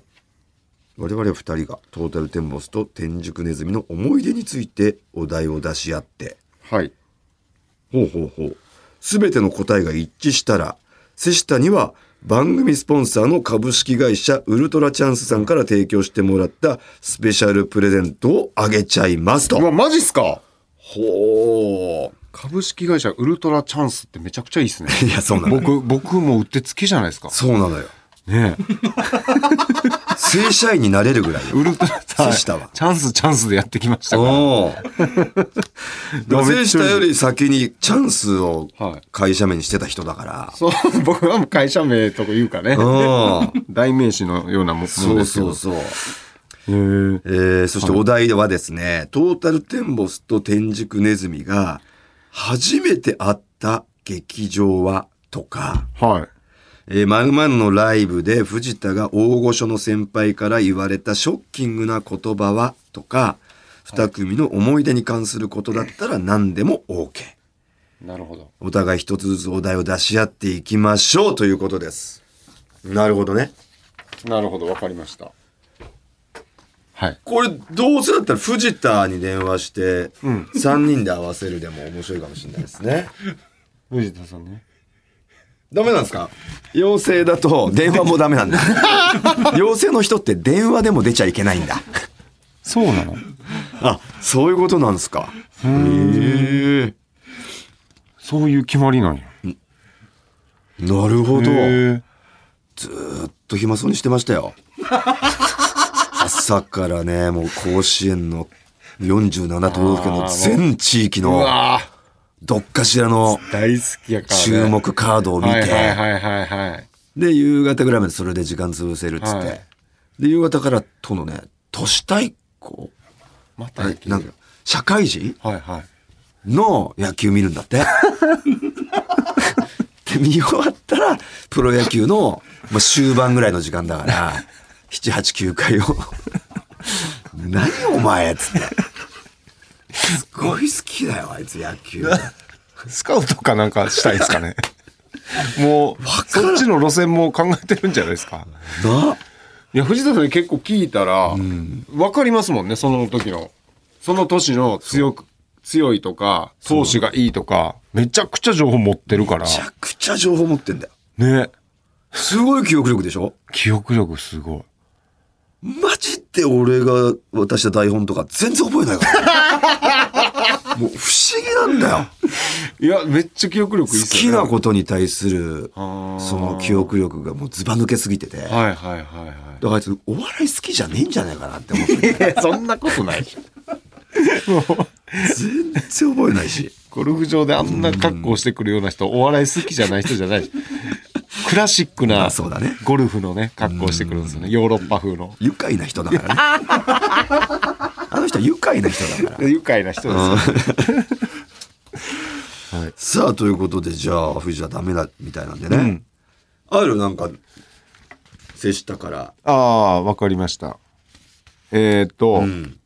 [SPEAKER 1] 我々二人がトータルテンボスと天竺ネズミの思い出についてお題を出し合って
[SPEAKER 2] はい。
[SPEAKER 1] ほうほうほう。全ての答えが一致したら瀬下には番組スポンサーの株式会社ウルトラチャンスさんから提供してもらったスペシャルプレゼントをあげちゃいますと。
[SPEAKER 2] うわ、マジっすか？
[SPEAKER 1] ほ
[SPEAKER 2] 株式会社ウルトラチャンスってめちゃくちゃいいっすね。
[SPEAKER 1] う。いや、そうなのよ。
[SPEAKER 2] 僕、僕もうってつけじゃないですか。
[SPEAKER 1] そうなのよ。
[SPEAKER 2] ね
[SPEAKER 1] 正社員になれるぐらい
[SPEAKER 2] ウルトラ、
[SPEAKER 1] 瀬下は
[SPEAKER 2] チャンスチャンスでやってきましたから。
[SPEAKER 1] おお。瀬下より先にチャンスを
[SPEAKER 2] はい
[SPEAKER 1] 会社名にしてた人だから。
[SPEAKER 2] そう、僕はもう会社名とか言うかね。
[SPEAKER 1] うん。
[SPEAKER 2] 代名詞のようなももの
[SPEAKER 1] そう
[SPEAKER 2] ですけど。
[SPEAKER 1] そうそう。
[SPEAKER 2] へえ
[SPEAKER 1] えーそしてお題ではですね、トータルテンボスと天竺ネズミが初めて会った劇場はとか、
[SPEAKER 2] はい。
[SPEAKER 1] えー、マグマンのライブで藤田が大御所の先輩から言われたショッキングな言葉は？とか、二組の思い出に関することだったら何でも OK。
[SPEAKER 2] なるほど。
[SPEAKER 1] お互い一つずつお題を出し合っていきましょうということです。なるほどね。
[SPEAKER 2] なるほど、わかりました。はい。
[SPEAKER 1] これどうせだったら藤田に電話して
[SPEAKER 2] ん
[SPEAKER 1] 3人で合わせるでも面白いかもしれないですね。
[SPEAKER 2] 藤田さんね。
[SPEAKER 1] ダメなんですか？陽性だと電話もダメなんだ。陽性の人って電話でも出ちゃいけないんだ。
[SPEAKER 2] そうなの？
[SPEAKER 1] あ、そういうことなんですか？へえ。
[SPEAKER 2] そういう決まりなんや。
[SPEAKER 1] なるほど。ずーっと暇そうにしてましたよ。朝からね、もう甲子園の47都道府県の全地域
[SPEAKER 2] う
[SPEAKER 1] の
[SPEAKER 2] わ
[SPEAKER 1] どっかしらの
[SPEAKER 2] ー大好きやから、ね。
[SPEAKER 1] 注目カードを見て、
[SPEAKER 2] はいはいはいはいはい。
[SPEAKER 1] で、夕方ぐらいまでそれで時間潰せるっつって。
[SPEAKER 2] はい
[SPEAKER 1] で、夕方からとのね、都市対抗？
[SPEAKER 2] また
[SPEAKER 1] なんか、社会人？
[SPEAKER 2] はいはい。
[SPEAKER 1] の野球見るんだって。で、見終わったら、プロ野球の、まあ、終盤ぐらいの時間だから、7、8、9回を。何お前っつって。すごい好きだよ、あいつ野球。
[SPEAKER 2] スカウトかなんかしたいですかね。もうそっちの路線も考えてるんじゃないですか。
[SPEAKER 1] な？い
[SPEAKER 2] や藤田さんに結構聞いたら、分かりますもんねその時の。その年の強く強いとか投手がいいとか。めちゃくちゃ情報持ってるから。
[SPEAKER 1] めちゃくちゃ情報持ってんだよ。
[SPEAKER 2] ね。
[SPEAKER 1] すごい記憶力でしょ？
[SPEAKER 2] 記憶力すごい。
[SPEAKER 1] マジで俺が渡した台本とか全然覚えないから。もう不思議なんだよ。
[SPEAKER 2] いやめっちゃ記憶力いいっ
[SPEAKER 1] 好
[SPEAKER 2] すよね
[SPEAKER 1] きなことに対する、その記憶力がもうずば抜けすぎてて。だか
[SPEAKER 2] はいはいはいはい
[SPEAKER 1] らあいつお笑い好きじゃねえんじゃないかなって思って。
[SPEAKER 2] そんなことない
[SPEAKER 1] 全然覚えないし。
[SPEAKER 2] ゴルフ場であんな格好してくるような人、お笑い好きじゃない人じゃない。クラシック
[SPEAKER 1] ま
[SPEAKER 2] な
[SPEAKER 1] あそうだね
[SPEAKER 2] ゴルフのね、格好してくるんですよね。ヨーロッパ風の。
[SPEAKER 1] 愉快な人だからね。あの人は愉快な人だから。
[SPEAKER 2] 愉快な人ですよ。
[SPEAKER 1] さあ、ということで、じゃあ、藤田ダメだ、みたいなんでね。あるなんか、瀬下から。
[SPEAKER 2] ああ、わかりました。えっ、と、
[SPEAKER 1] ん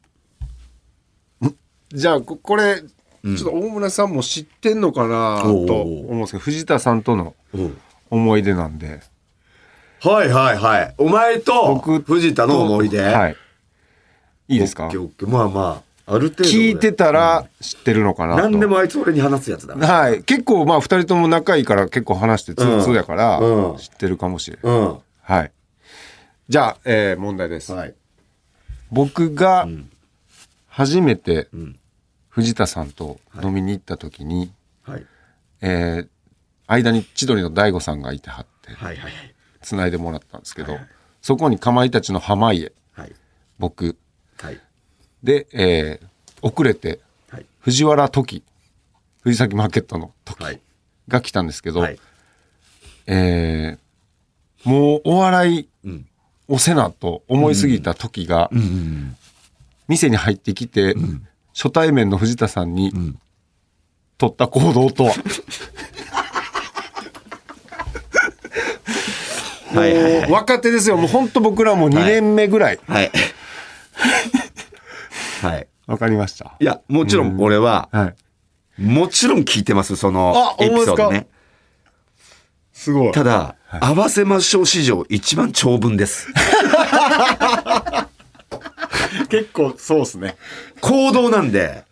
[SPEAKER 2] じゃあ、ここれ、ちょっと大村さんも知ってんのかなと思うんですけど、藤田さんとの
[SPEAKER 1] うん
[SPEAKER 2] 思い出なんで。
[SPEAKER 1] はいはいはい。お前と
[SPEAKER 2] 僕
[SPEAKER 1] 藤田の思い出。
[SPEAKER 2] はい。いいですか？
[SPEAKER 1] まあまあ、ある程度。
[SPEAKER 2] 聞いてたら知ってるのかなと。
[SPEAKER 1] 何でもあいつ俺に話すやつだ。
[SPEAKER 2] はい。結構まあ二人とも仲いいから結構話してツーツーやから
[SPEAKER 1] うんうん
[SPEAKER 2] 知ってるかもしれん。
[SPEAKER 1] うん。
[SPEAKER 2] はい。じゃあ、えー問題です。
[SPEAKER 1] はい。
[SPEAKER 2] 僕が初めて
[SPEAKER 1] ん
[SPEAKER 2] 藤田さんと飲みに行った時に、
[SPEAKER 1] はい。
[SPEAKER 2] えー間に千鳥の大悟さんがいてはって、
[SPEAKER 1] はいはい
[SPEAKER 2] 繋いでもらったんですけど、そこにかまいたちの濱家、
[SPEAKER 1] はい。
[SPEAKER 2] 僕、
[SPEAKER 1] はい。
[SPEAKER 2] で、えー遅れて、
[SPEAKER 1] はい。
[SPEAKER 2] 藤原時、藤崎マーケットの時
[SPEAKER 1] はい。
[SPEAKER 2] が来たんですけど、
[SPEAKER 1] はい。
[SPEAKER 2] えーもうお笑い
[SPEAKER 1] うん。
[SPEAKER 2] をせなと思いすぎた時が、
[SPEAKER 1] うん。
[SPEAKER 2] 店に入ってきて、初対面の藤田さんに、
[SPEAKER 1] ん
[SPEAKER 2] 取った行動とは、
[SPEAKER 1] はいはいはい。
[SPEAKER 2] 若手ですよ。もう本当僕らも2年目ぐらい。
[SPEAKER 1] はい。はい。
[SPEAKER 2] わ、かりました。
[SPEAKER 1] いや、もちろん俺は、
[SPEAKER 2] はい。
[SPEAKER 1] もちろん聞いてます、その
[SPEAKER 2] あ
[SPEAKER 1] エピソード
[SPEAKER 2] ほんまで
[SPEAKER 1] ね。
[SPEAKER 2] すごい。
[SPEAKER 1] ただ、合わせましょう史上一番長文です。
[SPEAKER 2] 結構そうですね。
[SPEAKER 1] 行動なんで、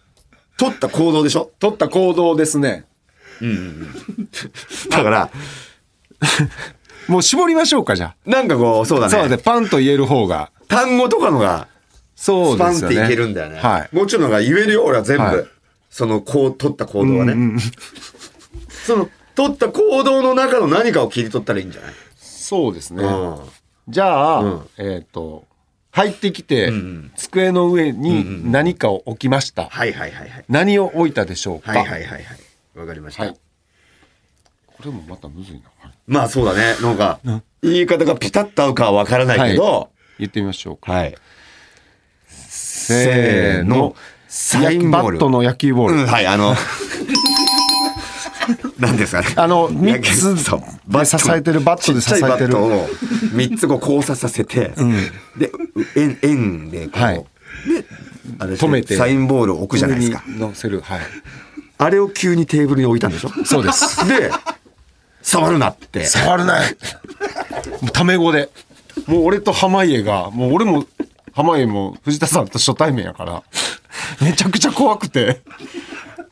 [SPEAKER 1] 取った行動でしょ？
[SPEAKER 2] 取った行動ですね。
[SPEAKER 1] だから、
[SPEAKER 2] もう絞りましょうか、じゃ
[SPEAKER 1] なんかこう、そう
[SPEAKER 2] あ。
[SPEAKER 1] だ
[SPEAKER 2] そうで、
[SPEAKER 1] ね。
[SPEAKER 2] パンと言える方が。
[SPEAKER 1] 単語とかのが、
[SPEAKER 2] そう
[SPEAKER 1] スパンって
[SPEAKER 2] ですよね。
[SPEAKER 1] いけるんだよね。
[SPEAKER 2] はい。
[SPEAKER 1] もちろんなんか言えるよ、俺は全部。
[SPEAKER 2] はい
[SPEAKER 1] その、こう、取った行動はね。その、取った行動の中の何かを切り取ったらいいんじゃない？
[SPEAKER 2] そうですね。
[SPEAKER 1] うん。
[SPEAKER 2] じゃあ、
[SPEAKER 1] うん
[SPEAKER 2] えっ、と、入ってきて、
[SPEAKER 1] んうん
[SPEAKER 2] 机の上に何かを置きました。
[SPEAKER 1] はいはいはいはい。
[SPEAKER 2] 何を置いたでしょうか？
[SPEAKER 1] はいはいはいはい。わかりました。
[SPEAKER 2] はいこれもまたむずいな。はい
[SPEAKER 1] まあそうだね。なんか、言い方がピタッと合うかはわからないけど、
[SPEAKER 2] 言ってみましょうか。
[SPEAKER 1] はい。
[SPEAKER 2] せーの。
[SPEAKER 1] サインボール。
[SPEAKER 2] バットの野球ボール。
[SPEAKER 1] うん、はい、あの、何ですかね。
[SPEAKER 2] あの、3つ
[SPEAKER 1] そう
[SPEAKER 2] で支えてる、バットで支えてる。
[SPEAKER 1] ットを3つこう交差させて、で、円、円でこう、
[SPEAKER 2] はい
[SPEAKER 1] で、あれ
[SPEAKER 2] 止めて
[SPEAKER 1] サインボールを置くじゃないですか。
[SPEAKER 2] 乗せる。はい。
[SPEAKER 1] あれを急にテーブルに置いたんでしょ？
[SPEAKER 2] そうです。
[SPEAKER 1] で、触るなって。
[SPEAKER 2] 触るなよもうタメ語で。もう俺と濱家が、もう俺も、濱家も藤田さんと初対面やから、めちゃくちゃ怖くて、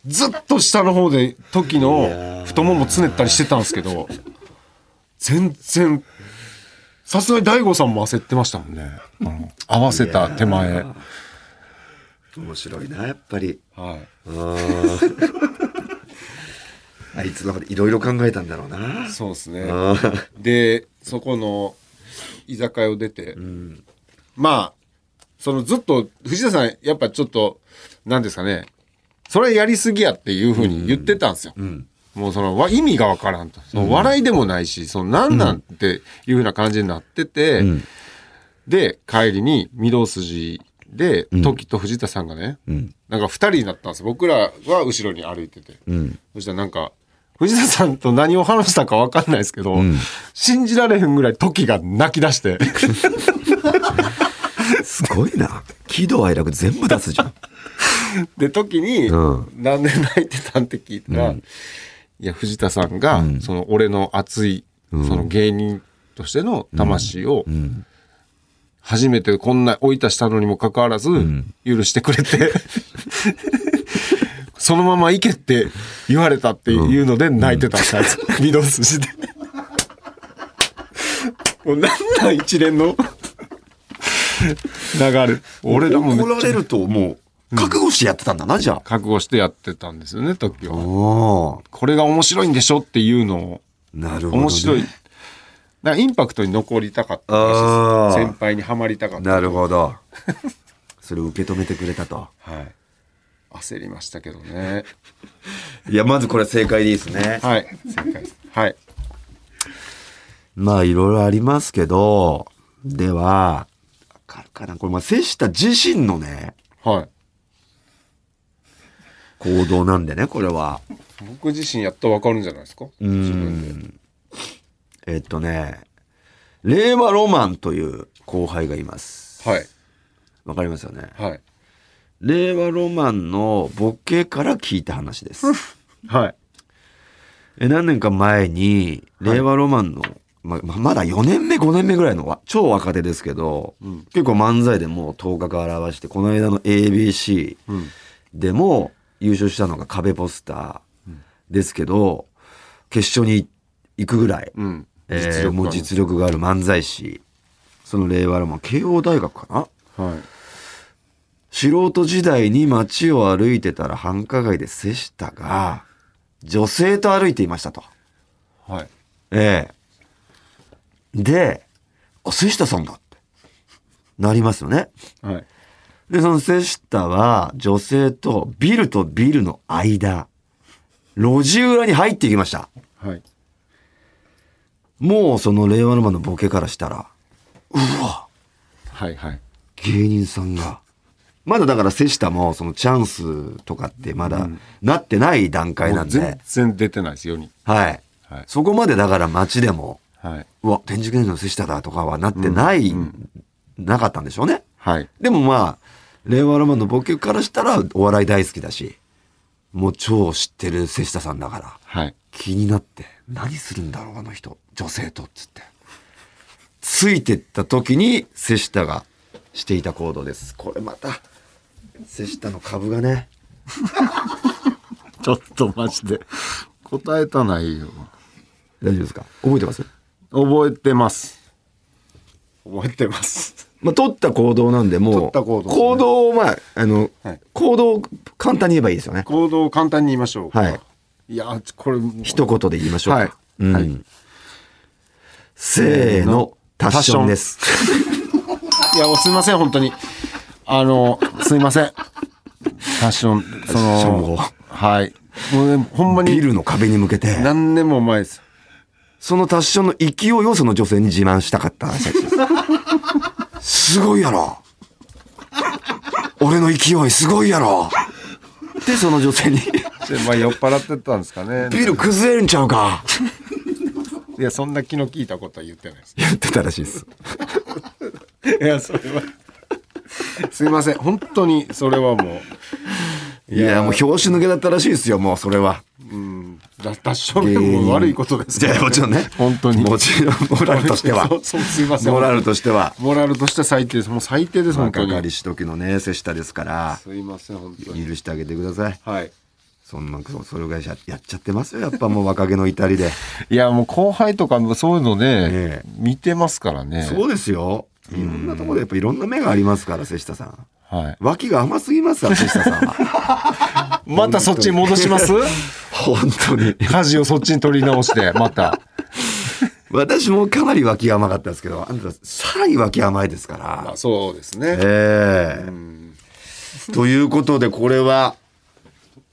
[SPEAKER 2] ずっと下の方で時の太ももつねったりしてたんですけど、全然、さすがに大悟さんも焦ってましたもんね。うん合わせた手前。
[SPEAKER 1] 面白いな、やっぱり。
[SPEAKER 2] はい。
[SPEAKER 1] あいつのいろいろ考えたんだろうな。
[SPEAKER 2] そうですね。
[SPEAKER 1] あ
[SPEAKER 2] でそこの居酒屋を出て、まあそのずっと藤田さんやっぱちょっと何ですかねそれやりすぎやっていうふうに言ってたんですよ。もうそのわ意味がわからんと。その笑いでもないし、その何なんていうふうな感じになってて、で帰りに御堂筋で時と藤田さんがね、なんか2人になったんです。よ僕らは後ろに歩いてて、そしたらなんか藤田さんと何を話したか分かんないですけど、信じられへんぐらい時が泣き出して。
[SPEAKER 1] すごいな。喜怒哀楽全部出すじゃん。
[SPEAKER 2] で時に、
[SPEAKER 1] うん。
[SPEAKER 2] なんで泣いてたんって聞いたら、いいや、藤田さんが、その俺の熱い、その芸人としての魂を、初めてこんな追い出したのにもかかわらず、許してくれて、そのまま行けって言われたっていうので泣いてたんです、御堂筋で。もうなんなん一連の？流れ。俺らも
[SPEAKER 1] 怒られるともう、覚悟してやってたんだな、じゃあ。
[SPEAKER 2] 覚悟してやってたんですよね、時は。
[SPEAKER 1] お
[SPEAKER 2] これが面白いんでしょっていうのを、
[SPEAKER 1] なるほど、ね。
[SPEAKER 2] 面白い。だインパクトに残りたかった先輩にはまりたかった。
[SPEAKER 1] なるほど。それを受け止めてくれたと。
[SPEAKER 2] はい。焦りましたけどね。
[SPEAKER 1] いや、まずこれ正解でいいですね。
[SPEAKER 2] はい。正解です。はい。
[SPEAKER 1] まあ、いろいろありますけど、では、わかるかなこれ、まあ、瀬下自身のね、
[SPEAKER 2] はい。
[SPEAKER 1] 行動なんでね、これは。
[SPEAKER 2] 僕自身やったらわかるんじゃないですか？自分で。
[SPEAKER 1] えっとね、令和ロマンという後輩がいます。
[SPEAKER 2] はい。
[SPEAKER 1] わかりますよね？
[SPEAKER 2] はい。
[SPEAKER 1] 令和ロマンのボケから聞いた話です。
[SPEAKER 2] はい。
[SPEAKER 1] え何年か前に、令和ロマンの、まままだ4年目、5年目ぐらいのわ超若手ですけど、結構漫才でもう頭角を現して、この間の ABC
[SPEAKER 2] うん。
[SPEAKER 1] でも優勝したのが壁ポスターですけど、決勝に行くぐらい、
[SPEAKER 2] うん。
[SPEAKER 1] えー
[SPEAKER 2] 実力が
[SPEAKER 1] もう実力がある漫才師、その令和ロマン、慶応大学かな？
[SPEAKER 2] はい。
[SPEAKER 1] 素人時代に街を歩いてたら繁華街で瀬下が女性と歩いていましたと。
[SPEAKER 2] はい。
[SPEAKER 1] ええで、あ、瀬下さんだって。なりますよね。
[SPEAKER 2] はい。
[SPEAKER 1] で、その瀬下は女性とビルとビルの間、路地裏に入っていきました。
[SPEAKER 2] はい。
[SPEAKER 1] もうその令和ロマンのボケからしたら、
[SPEAKER 2] はい。はい。
[SPEAKER 1] 芸人さんが。まだだから瀬下もそのチャンスとかってまだなってない段階なんで、
[SPEAKER 2] 全然出てないです、世に。
[SPEAKER 1] はい。
[SPEAKER 2] はい
[SPEAKER 1] そこまでだから街でも、
[SPEAKER 2] はい。
[SPEAKER 1] うわ、天竺年の瀬下だとかはなってない、なかったんでしょうね。
[SPEAKER 2] はい。
[SPEAKER 1] でもまあ、令和ロマンのボケからしたらお笑い大好きだし、もう超知ってる瀬下さんだから、
[SPEAKER 2] はい。
[SPEAKER 1] 気になって、何するんだろう、あの人。女性と、つって。ついてった時に瀬下がしていた行動です。これまた、瀬下の株がね、
[SPEAKER 2] ちょっとマジで。答えたないよ。
[SPEAKER 1] 大丈夫ですか？覚えてます？
[SPEAKER 2] 覚えてます。覚えてます。
[SPEAKER 1] まあ、取った行動なんで、もう、
[SPEAKER 2] 取った行動ね
[SPEAKER 1] 行動を、まあ、あの、
[SPEAKER 2] はい
[SPEAKER 1] 行動を簡単に言えばいいですよね。
[SPEAKER 2] 行動を簡単に言いましょうか。
[SPEAKER 1] はい。
[SPEAKER 2] いや、これ、
[SPEAKER 1] 一言で言いましょうか。
[SPEAKER 2] はい
[SPEAKER 1] うん
[SPEAKER 2] はい
[SPEAKER 1] せーの、タッションです。
[SPEAKER 2] いや、すいません、本当に。あの、すいません。タッション、そ
[SPEAKER 1] タッションを
[SPEAKER 2] の、はい。もうね、ほんまに
[SPEAKER 1] ビルの壁に向けて、
[SPEAKER 2] 何年も前です。
[SPEAKER 1] そのタッションの勢いをその女性に自慢したかった話です。すごいやろ。俺の勢いすごいやろ。で、その女性に、
[SPEAKER 2] でまあ、酔っ払ってたんですかね。
[SPEAKER 1] ビル崩れるんちゃうか。
[SPEAKER 2] いや、そんな気の利いたことは言ってないです。
[SPEAKER 1] 言ってたらしいです。
[SPEAKER 2] いや、それは。すいません、本当に、それはもう。
[SPEAKER 1] いや、もう表紙抜けだったらしいですよ、もうそれは。
[SPEAKER 2] うん、だダッションも悪いことです
[SPEAKER 1] じゃあもちろんね。
[SPEAKER 2] 本当に
[SPEAKER 1] もちろん、モラルとしては
[SPEAKER 2] そう。すいません
[SPEAKER 1] モラルとしては。
[SPEAKER 2] モラルとして最低ですもう最低です本当に
[SPEAKER 1] 若かりし時のね、瀬下ですから、
[SPEAKER 2] すいません本当に
[SPEAKER 1] 許してあげてください。
[SPEAKER 2] はい
[SPEAKER 1] そんな、そそれぐらいややっちゃってますよ、やっぱもう若気の至りで。
[SPEAKER 2] いやもう後輩とかもそういうのね、
[SPEAKER 1] ええ
[SPEAKER 2] 見てますからね
[SPEAKER 1] そうですよ。いろんなところでやっぱいろんな目がありますから、瀬下さん。
[SPEAKER 2] はい。
[SPEAKER 1] 脇が甘すぎますから、瀬下さんは。
[SPEAKER 2] またそっちに戻します？
[SPEAKER 1] 本当に。
[SPEAKER 2] 舵をそっちに取り直してまた。
[SPEAKER 1] 私もかなり脇が甘かったですけど、あんたさらに脇甘いですから。
[SPEAKER 2] まあそうですね。
[SPEAKER 1] ええ。ということで、これは、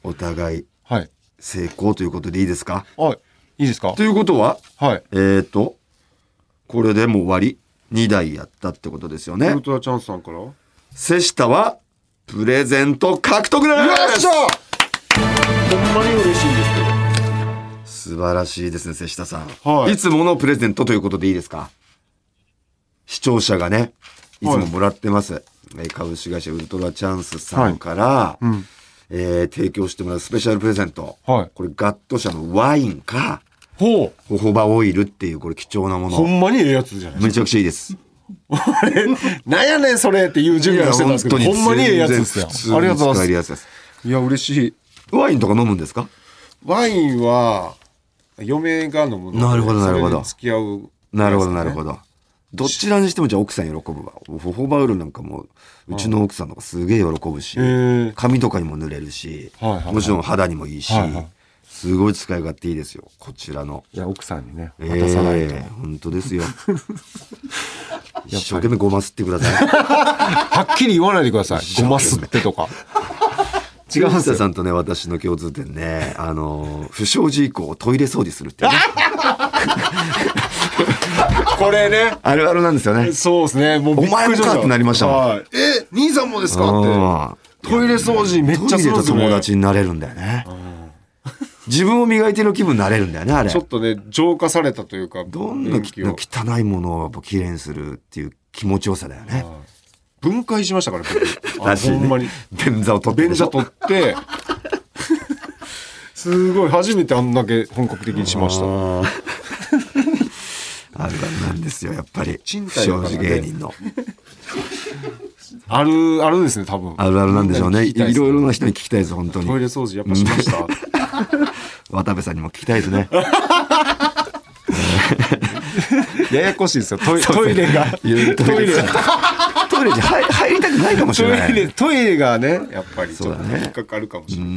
[SPEAKER 1] お互い
[SPEAKER 2] はい。
[SPEAKER 1] 成功ということでいいですか？
[SPEAKER 2] はい。いいですか？
[SPEAKER 1] ということは、
[SPEAKER 2] はい。
[SPEAKER 1] えーと、これでもう終わり。2台やったってことですよね。
[SPEAKER 2] ウル。トラチャンスさんから？よ
[SPEAKER 1] 瀬下は、プレゼント獲得です。
[SPEAKER 2] っしゃ！ほんまに嬉しいんですけど
[SPEAKER 1] 素晴らしいですね、瀬下さん。
[SPEAKER 2] はい。
[SPEAKER 1] いつものプレゼントということでいいですか？視聴者がね、い。つももらってます。えー株式会社ウルトラチャンスさんから、
[SPEAKER 2] ん。
[SPEAKER 1] えー提供してもらうスペシャルプレゼント。
[SPEAKER 2] はい。
[SPEAKER 1] これガット社のワインか、
[SPEAKER 2] ほ
[SPEAKER 1] ホホバオイルっていうこれ貴重なも
[SPEAKER 2] う。ほ
[SPEAKER 1] の。
[SPEAKER 2] んまにええやつじゃない
[SPEAKER 1] めちゃくちゃいいです。
[SPEAKER 2] なんやねんそれっていう準備をしてたんですけど、ほんまにええやつですよ。ありがとうございます。いや、嬉しい。
[SPEAKER 1] ワインとか飲むんですか？
[SPEAKER 2] ワインは、嫁が飲むので
[SPEAKER 1] なるほどなるほど
[SPEAKER 2] 付き合う、
[SPEAKER 1] なるほど、なるほ
[SPEAKER 2] ど。
[SPEAKER 1] ど。どちらにしてもじゃあ奥さん喜ぶわ。ホホバオイルなんかもう、うちの奥さんとかすげえ喜ぶし髪とかにも塗れるしもちろん肌にもいいしすごい使い勝手いいですよ。こちらの。
[SPEAKER 2] いや、奥さんにね、
[SPEAKER 1] え
[SPEAKER 2] 渡さないと。
[SPEAKER 1] え本当ですよ。一生懸命ごますってください。
[SPEAKER 2] はっきり言わないでください。ごますってとか。
[SPEAKER 1] 違うさんとね、私の共通点ね、あの、不祥事以降トイレ掃除するってね。
[SPEAKER 2] これね。
[SPEAKER 1] あるあるなんですよね。
[SPEAKER 2] そうですね。もう
[SPEAKER 1] お前もかってなりましたもん
[SPEAKER 2] はい。え、兄さんもですか
[SPEAKER 1] うん
[SPEAKER 2] って。トイレ掃除めっちゃ
[SPEAKER 1] トイレと
[SPEAKER 2] するんですよね
[SPEAKER 1] 友達になれるんだよね。自分を磨いてる気分になれるんだよね、あれ
[SPEAKER 2] ちょ。っとね、浄化されたというか、
[SPEAKER 1] どんな汚いものをやっぱ綺麗にするっていう気持ちよさだよね。
[SPEAKER 2] 分解しましたから、
[SPEAKER 1] らしいね
[SPEAKER 2] ほんまに。
[SPEAKER 1] 便座を取って
[SPEAKER 2] 便座取って、すごい、初めてあんだけ本格的にしました。
[SPEAKER 1] あ るあるなんですよ、やっぱり。
[SPEAKER 2] 賃貸だからね
[SPEAKER 1] 事芸人の。
[SPEAKER 2] ある、あるですね、多分。
[SPEAKER 1] あるあるなんでしょうね。いろいろな人に聞きたいです、本当に。
[SPEAKER 2] トイレ掃除やっぱしました。
[SPEAKER 1] 渡部さんにも聞きたいですね。
[SPEAKER 2] ややこしいですよ、トイトイレが。
[SPEAKER 1] トイレトイレに入入りたくないかもし
[SPEAKER 2] ト
[SPEAKER 1] れない。
[SPEAKER 2] イレ、トイレがね、やっぱりちょっと
[SPEAKER 1] そうだね
[SPEAKER 2] 引っかかるかもしれない。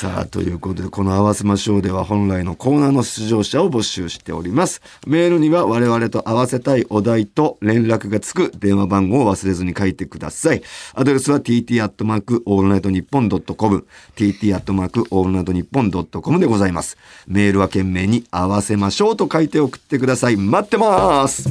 [SPEAKER 1] さあ、ということで、この合わせましょうでは本来のコーナーの出場者を募集しております。メールには我々と合わせたいお題と連絡がつく電話番号を忘れずに書いてください。アドレスは tt アットマークオールナイトニッポンドットコム tt アットマークオールナイトニッポンドットコムでございます。メールは懸命に合わせましょうと書いて送ってください。待ってます。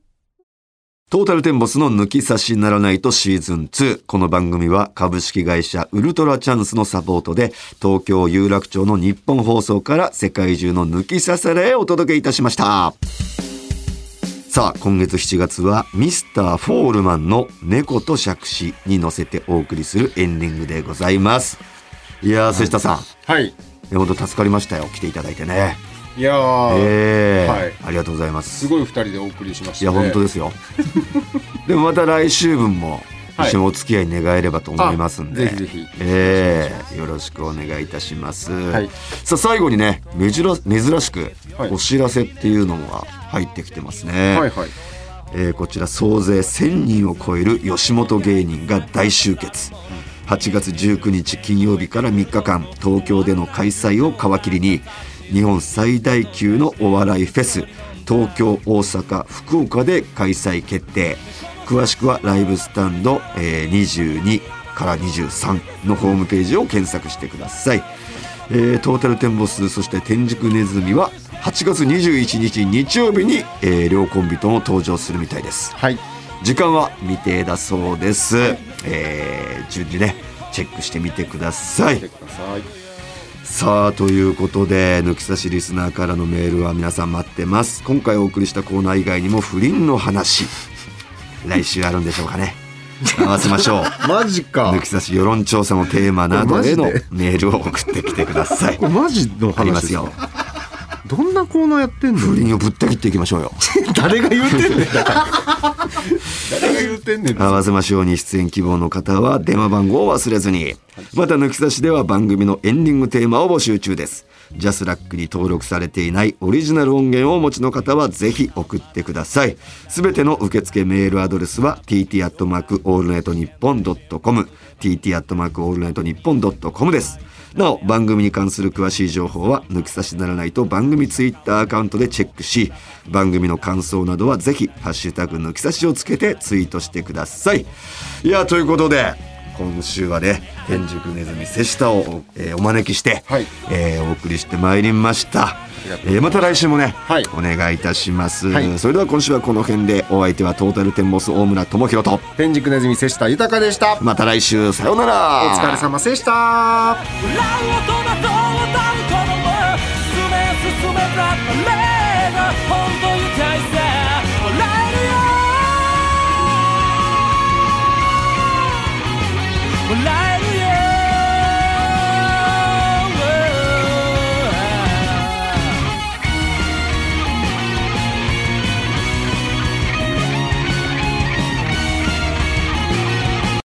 [SPEAKER 1] トータルテンボスの抜き差しならないとシーズン2。この番組は株式会社ウルトラチャンスのサポートで東京有楽町の日本放送から世界中の抜き差されへお届けいたしました。さあ、今月7月はミスターフォールマンの猫と杓子に乗せてお送りするエンディングでございます。いやー、瀬下さん、
[SPEAKER 2] はい。
[SPEAKER 1] 本当助かりましたよ。来ていただいてね。
[SPEAKER 2] いやー、
[SPEAKER 1] ええ
[SPEAKER 2] はい
[SPEAKER 1] ありがとうございます。
[SPEAKER 2] すごい二人でお送りしました、
[SPEAKER 1] いや、
[SPEAKER 2] ね。
[SPEAKER 1] 本当ですよ。でもまた来週分も
[SPEAKER 2] はい
[SPEAKER 1] 一緒にお付き合い願えればと思いますんで。
[SPEAKER 2] あぜひぜひ
[SPEAKER 1] ええよろしくお願いいたします。
[SPEAKER 2] い
[SPEAKER 1] さあ、最後にね、珍珍しく
[SPEAKER 2] はい
[SPEAKER 1] お知らせっていうのが入ってきてますね。
[SPEAKER 2] はいはい。
[SPEAKER 1] えーこちら総勢1000人を超える吉本芸人が大集結。8月19日金曜日から3日間東京での開催を皮切りに日本最大級のお笑いフェス東京大阪福岡で開催決定。詳しくはライブスタンド、えー22から23のホームページを検索してください、えートータルテンボスそして天竺ネズミは8月21日日曜日に、えー両コンビとも登場するみたいです。
[SPEAKER 2] はい。
[SPEAKER 1] 時間は未定だそうです、えー順次ねチェックしてみてください。
[SPEAKER 2] 来てくださ
[SPEAKER 1] あということで抜き差しリスナーからのメールは皆さん待ってます。今回お送りしたコーナー以外にも不倫の話。来週あるんでしょうかね。合わせましょう。
[SPEAKER 2] マジか。
[SPEAKER 1] 抜き差し世論調査のテーマなどへのメールを送ってきてください。
[SPEAKER 2] マジの
[SPEAKER 1] ありま
[SPEAKER 2] すす
[SPEAKER 1] よ。
[SPEAKER 2] かどんなコーナーやってんの？
[SPEAKER 1] 不倫をぶった切っていきましょうよ
[SPEAKER 2] 誰が言うてんねん誰が言うてんねん
[SPEAKER 1] 合わせましょうに出演希望の方は電話番号を忘れずに。また抜き差しでは番組のエンディングテーマを募集中です。ジャスラックに登録されていないオリジナル音源をお持ちの方はぜひ送ってください。すべての受付メールアドレスは tt アットマークオールナイトニッポンドットコム tt アットマークオールナイトニッポンドットコムです。なお番組に関する詳しい情報は抜き差しならないと番組ツイッターアカウントでチェックし番組の感想などはぜひ「ハッシュタグ抜き差し」をつけてツイートしてください。いやということで今週はね天竺ネズミ瀬下を、えーお招きして、
[SPEAKER 2] はい。
[SPEAKER 1] えーお送りしてまいりました。
[SPEAKER 2] ます。
[SPEAKER 1] えーまた来週もね、
[SPEAKER 2] はい。
[SPEAKER 1] お願いいたします、
[SPEAKER 2] はい。
[SPEAKER 1] それでは今週はこの辺でお相手はトータルテンボス大村朋宏と
[SPEAKER 2] 天竺ネズミ瀬下豊でした。
[SPEAKER 1] また来週さようなら。
[SPEAKER 2] お疲れ様でし